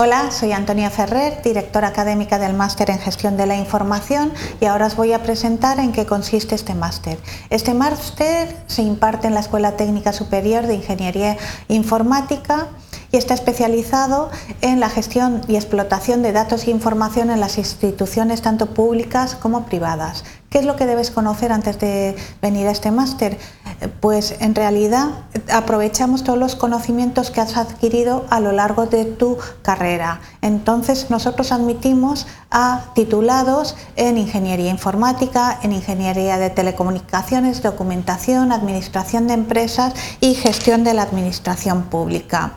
Hola, soy Antonia Ferrer, directora académica del Máster en Gestión de la Información y ahora os voy a presentar en qué consiste este máster. Este máster se imparte en la Escuela Técnica Superior de Ingeniería Informática y está especializado en la gestión y explotación de datos e información en las instituciones tanto públicas como privadas. ¿Qué es lo que debes conocer antes de venir a este máster? Pues en realidad aprovechamos todos los conocimientos que has adquirido a lo largo de tu carrera. Entonces nosotros admitimos a titulados en ingeniería informática, en ingeniería de telecomunicaciones, documentación, administración de empresas y gestión de la administración pública.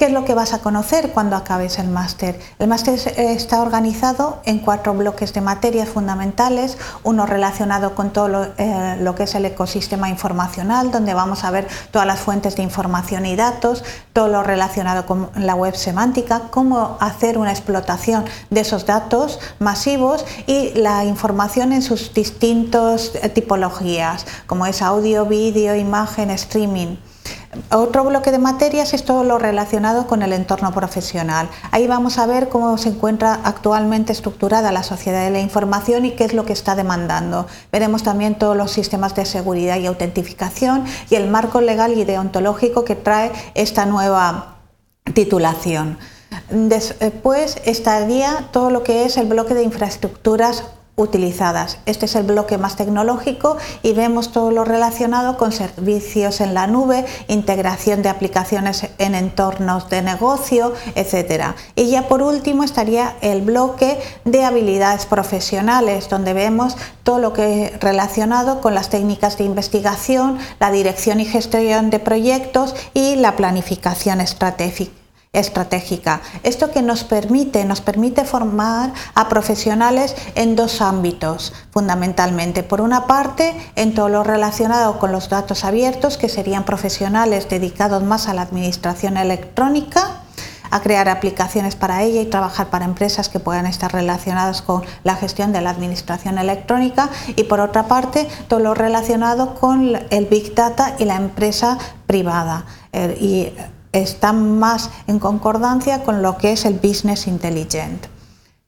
¿Qué es lo que vas a conocer cuando acabes el máster? El máster está organizado en cuatro bloques de materias fundamentales, uno relacionado con todo lo, eh, que es el ecosistema informacional, donde vamos a ver todas las fuentes de información y datos, todo lo relacionado con la web semántica, cómo hacer una explotación de esos datos masivos y la información en sus distintas eh, tipologías, como es audio, vídeo, imagen, streaming. Otro bloque de materias es todo lo relacionado con el entorno profesional. Ahí vamos a ver cómo se encuentra actualmente estructurada la sociedad de la información y qué es lo que está demandando. Veremos también todos los sistemas de seguridad y autentificación y el marco legal y deontológico que trae esta nueva titulación. Después estaría todo lo que es el bloque de infraestructuras utilizadas. Este es el bloque más tecnológico y vemos todo lo relacionado con servicios en la nube, integración de aplicaciones en entornos de negocio, etc. Y ya por último estaría el bloque de habilidades profesionales, donde vemos todo lo que es relacionado con las técnicas de investigación, la dirección y gestión de proyectos y la planificación estratégica estratégica. Esto que nos permite, nos permite formar a profesionales en dos ámbitos, fundamentalmente. Por una parte, en todo lo relacionado con los datos abiertos, que serían profesionales dedicados más a la administración electrónica, a crear aplicaciones para ella y trabajar para empresas que puedan estar relacionadas con la gestión de la administración electrónica y por otra parte todo lo relacionado con el Big Data y la empresa privada. Eh, y está más en concordancia con lo que es el business intelligent.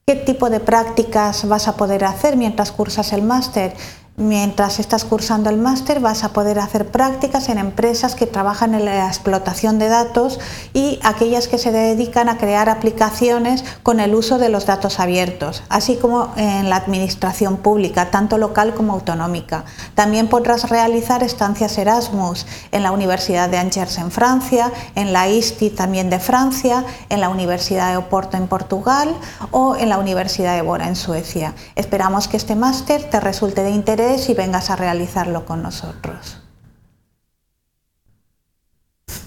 ¿Qué tipo de prácticas vas a poder hacer mientras cursas el máster? Mientras estás cursando el máster vas a poder hacer prácticas en empresas que trabajan en la explotación de datos y aquellas que se dedican a crear aplicaciones con el uso de los datos abiertos, así como en la administración pública, tanto local como autonómica. También podrás realizar estancias Erasmus en la Universidad de Angers en Francia, en la ISTI también de Francia, en la Universidad de Oporto en Portugal o en la Universidad de Bora en Suecia. Esperamos que este máster te resulte de y vengas a realizarlo con nosotros.